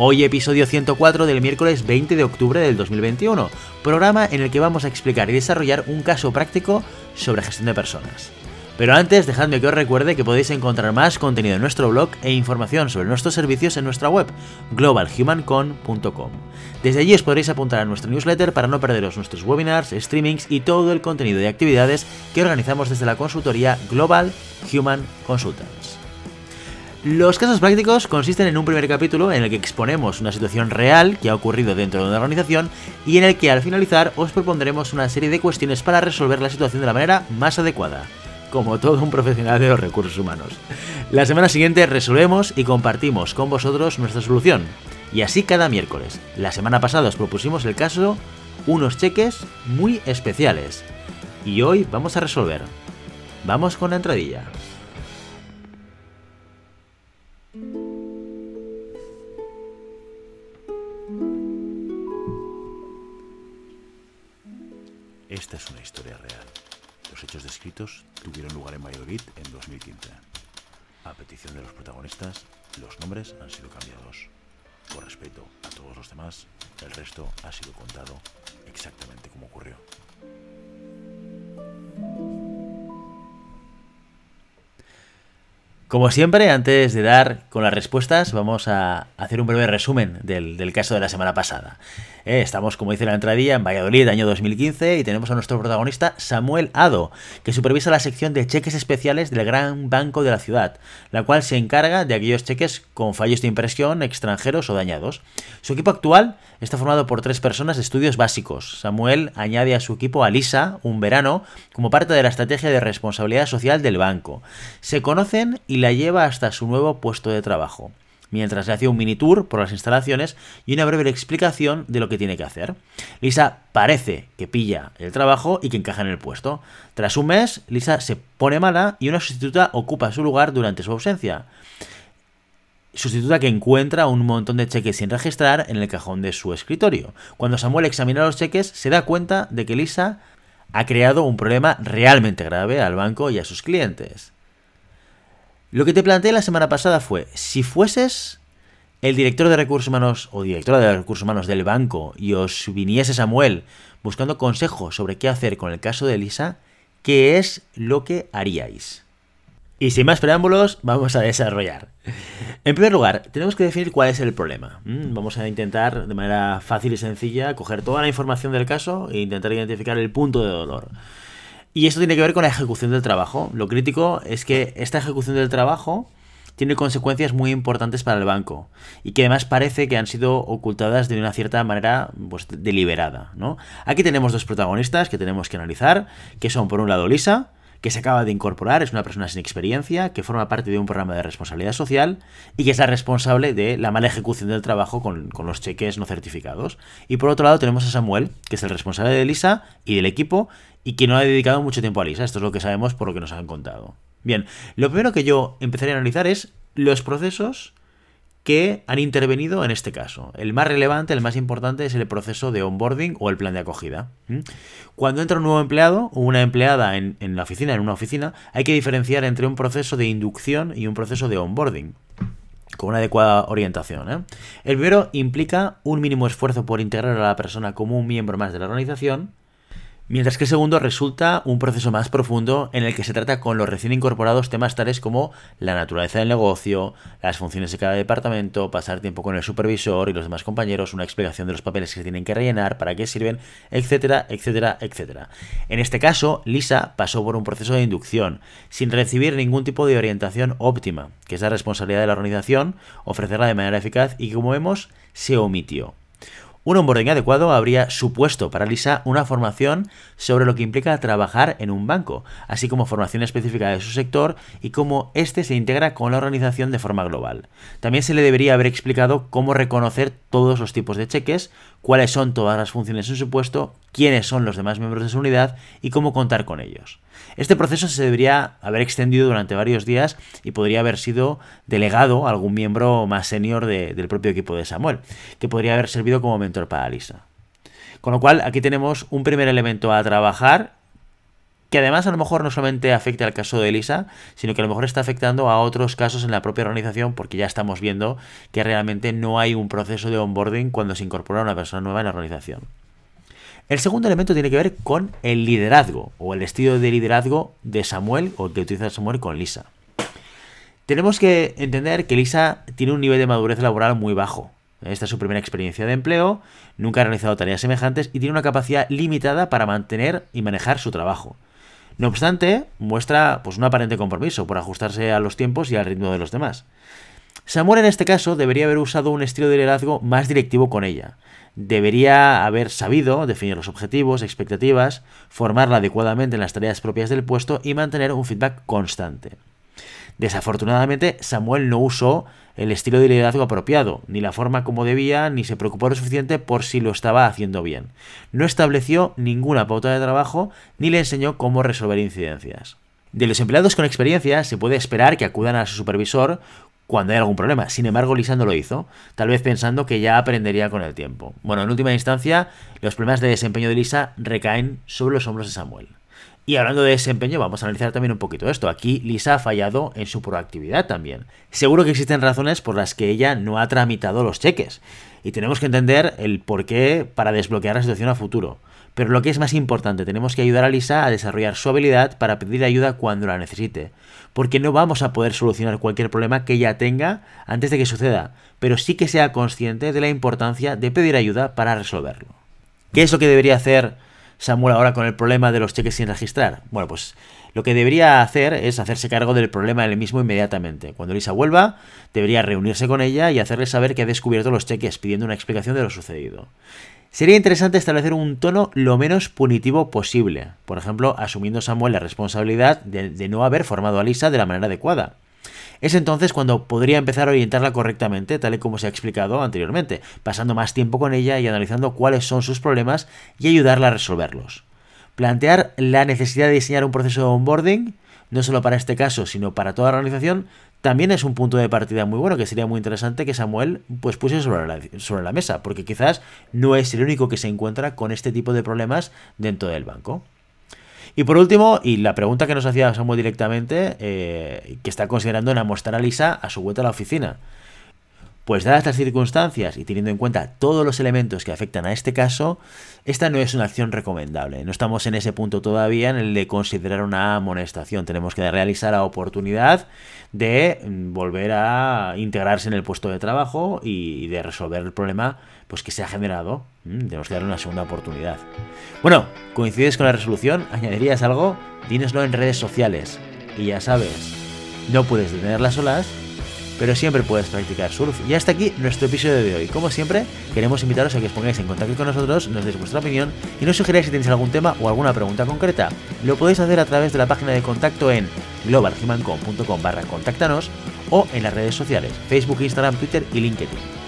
Hoy episodio 104 del miércoles 20 de octubre del 2021, programa en el que vamos a explicar y desarrollar un caso práctico sobre gestión de personas. Pero antes, dejadme que os recuerde que podéis encontrar más contenido en nuestro blog e información sobre nuestros servicios en nuestra web, globalhumancon.com. Desde allí os podréis apuntar a nuestra newsletter para no perderos nuestros webinars, streamings y todo el contenido y actividades que organizamos desde la consultoría Global Human Consultants. Los casos prácticos consisten en un primer capítulo en el que exponemos una situación real que ha ocurrido dentro de una organización y en el que al finalizar os propondremos una serie de cuestiones para resolver la situación de la manera más adecuada como todo un profesional de los recursos humanos. La semana siguiente resolvemos y compartimos con vosotros nuestra solución. Y así cada miércoles. La semana pasada os propusimos el caso unos cheques muy especiales. Y hoy vamos a resolver. Vamos con la entradilla. Esta es una historia real. Los hechos descritos tuvieron lugar en Valladolid en 2015. A petición de los protagonistas, los nombres han sido cambiados. Por respeto a todos los demás, el resto ha sido contado exactamente como ocurrió. Como siempre, antes de dar con las respuestas, vamos a hacer un breve resumen del, del caso de la semana pasada. Eh, estamos, como dice la entradilla, en Valladolid, año 2015, y tenemos a nuestro protagonista Samuel Ado, que supervisa la sección de cheques especiales del Gran Banco de la ciudad, la cual se encarga de aquellos cheques con fallos de impresión, extranjeros o dañados. Su equipo actual está formado por tres personas de estudios básicos. Samuel añade a su equipo a Lisa, un verano, como parte de la estrategia de responsabilidad social del banco. Se conocen y la lleva hasta su nuevo puesto de trabajo mientras le hacía un mini tour por las instalaciones y una breve explicación de lo que tiene que hacer. Lisa parece que pilla el trabajo y que encaja en el puesto. Tras un mes, Lisa se pone mala y una sustituta ocupa su lugar durante su ausencia. Sustituta que encuentra un montón de cheques sin registrar en el cajón de su escritorio. Cuando Samuel examina los cheques, se da cuenta de que Lisa ha creado un problema realmente grave al banco y a sus clientes. Lo que te planteé la semana pasada fue, si fueses el director de recursos humanos o directora de recursos humanos del banco y os viniese Samuel buscando consejos sobre qué hacer con el caso de Elisa, ¿qué es lo que haríais? Y sin más preámbulos, vamos a desarrollar. En primer lugar, tenemos que definir cuál es el problema. Mm, vamos a intentar de manera fácil y sencilla coger toda la información del caso e intentar identificar el punto de dolor. Y esto tiene que ver con la ejecución del trabajo. Lo crítico es que esta ejecución del trabajo tiene consecuencias muy importantes para el banco y que además parece que han sido ocultadas de una cierta manera pues, deliberada. ¿no? Aquí tenemos dos protagonistas que tenemos que analizar, que son por un lado Lisa, que se acaba de incorporar, es una persona sin experiencia, que forma parte de un programa de responsabilidad social y que es la responsable de la mala ejecución del trabajo con, con, los cheques no certificados. Y por otro lado tenemos a Samuel, que es el responsable de Lisa y del equipo y que no ha dedicado mucho tiempo a Lisa. Esto es lo que sabemos por lo que nos han contado. Bien, lo primero que yo empezaré a analizar es los procesos que han intervenido en este caso. El más relevante, el más importante es el proceso de onboarding o el plan de acogida. Cuando entra un nuevo empleado o una empleada en, la oficina, en una oficina, hay que diferenciar entre un proceso de inducción y un proceso de onboarding con una adecuada orientación. ¿eh? El primero implica un mínimo esfuerzo por integrar a la persona como un miembro más de la organización Mientras que el segundo resulta un proceso más profundo en el que se trata con los recién incorporados temas tales como la naturaleza del negocio, las funciones de cada departamento, pasar tiempo con el supervisor y los demás compañeros, una explicación de los papeles que se tienen que rellenar, para qué sirven, etcétera, etcétera, etcétera. En este caso, Lisa pasó por un proceso de inducción, sin recibir ningún tipo de orientación óptima, que es la responsabilidad de la organización ofrecerla de manera eficaz y como vemos, se omitió. Un onboarding adecuado habría supuesto para Lisa una formación sobre lo que implica trabajar en un banco, así como formación específica de su sector y cómo éste se integra con la organización de forma global. También se le debería haber explicado cómo reconocer todos los tipos de cheques, cuáles son todas las funciones en su puesto, quiénes son los demás miembros de su unidad y cómo contar con ellos. Este proceso se debería haber extendido durante varios días y podría haber sido delegado a algún miembro más senior del propio equipo de Samuel, que podría haber servido como mentor para Lisa. Con lo cual, aquí tenemos un primer elemento a trabajar que además a lo mejor no solamente afecta al caso de Elisa, sino que a lo mejor está afectando a otros casos en la propia organización porque ya estamos viendo que realmente no hay un proceso de onboarding cuando se incorpora una persona nueva en la organización. El segundo elemento tiene que ver con el liderazgo o el estilo de liderazgo de Samuel o que utiliza Samuel con Lisa. Tenemos que entender que Lisa tiene un nivel de madurez laboral muy bajo. Esta es su primera experiencia de empleo, nunca ha realizado tareas semejantes y tiene una capacidad limitada para mantener y manejar su trabajo. No obstante, muestra pues, un aparente compromiso por ajustarse a los tiempos y al ritmo de los demás. Samuel en este caso debería haber usado un estilo de liderazgo más directivo con ella. Debería haber sabido definir los objetivos, expectativas, formarla adecuadamente en las tareas propias del puesto y mantener un feedback constante. Desafortunadamente, Samuel no usó el estilo de liderazgo apropiado, ni la forma como debía, ni se preocupó lo suficiente por si lo estaba haciendo bien. No estableció ninguna pauta de trabajo, ni le enseñó cómo resolver incidencias. De los empleados con experiencia se puede esperar que acudan a su supervisor cuando hay algún problema. Sin embargo, Lisa no lo hizo, tal vez pensando que ya aprendería con el tiempo. Bueno, en última instancia, los problemas de desempeño de Lisa recaen sobre los hombros de Samuel. Y hablando de desempeño, vamos a analizar también un poquito esto. Aquí Lisa ha fallado en su proactividad también. Seguro que existen razones por las que ella no ha tramitado los cheques. Y tenemos que entender el por qué para desbloquear la situación a futuro. Pero lo que es más importante, tenemos que ayudar a Lisa a desarrollar su habilidad para pedir ayuda cuando la necesite. Porque no vamos a poder solucionar cualquier problema que ella tenga antes de que suceda, pero sí que sea consciente de la importancia de pedir ayuda para resolverlo. ¿Qué es lo que debería hacer Samuel ahora con el problema de los cheques sin registrar? Bueno, pues lo que debería hacer es hacerse cargo del problema él mismo inmediatamente. Cuando Lisa vuelva, debería reunirse con ella y hacerle saber que ha descubierto los cheques, pidiendo una explicación de lo sucedido. Sería interesante establecer un tono lo menos punitivo posible, por ejemplo, asumiendo Samuel la responsabilidad de, de no haber formado a Lisa de la manera adecuada. Es entonces cuando podría empezar a orientarla correctamente, tal y como se ha explicado anteriormente, pasando más tiempo con ella y analizando cuáles son sus problemas y ayudarla a resolverlos. Plantear la necesidad de diseñar un proceso de onboarding, no solo para este caso, sino para toda la organización, también es un punto de partida muy bueno que sería muy interesante que Samuel pues sobre la, sobre la mesa, porque quizás no es el único que se encuentra con este tipo de problemas dentro del banco. Y por último, y la pregunta que nos hacía Samuel directamente, eh, que está considerando en amostrar a Lisa a su vuelta a la oficina. Pues dadas las circunstancias y teniendo en cuenta todos los elementos que afectan a este caso, esta no es una acción recomendable. No estamos en ese punto todavía en el de considerar una amonestación. Tenemos que realizar la oportunidad de mm, volver a integrarse en el puesto de trabajo y de resolver el problema pues, que se ha generado. Mm, tenemos que darle una segunda oportunidad. Bueno, ¿coincides con la resolución? ¿Añadirías algo? Dínoslo en redes sociales. Y ya sabes, no puedes detener las olas pero siempre puedes practicar surf. Y hasta aquí nuestro episodio de hoy. Como siempre, queremos invitaros a que os pongáis en contacto con nosotros, nos deis vuestra opinión y nos sugeráis si tenéis algún tema o alguna pregunta concreta. Lo podéis hacer a través de la página de contacto en globalhumancom.com barra contáctanos o en las redes sociales, Facebook, Instagram, Twitter y LinkedIn.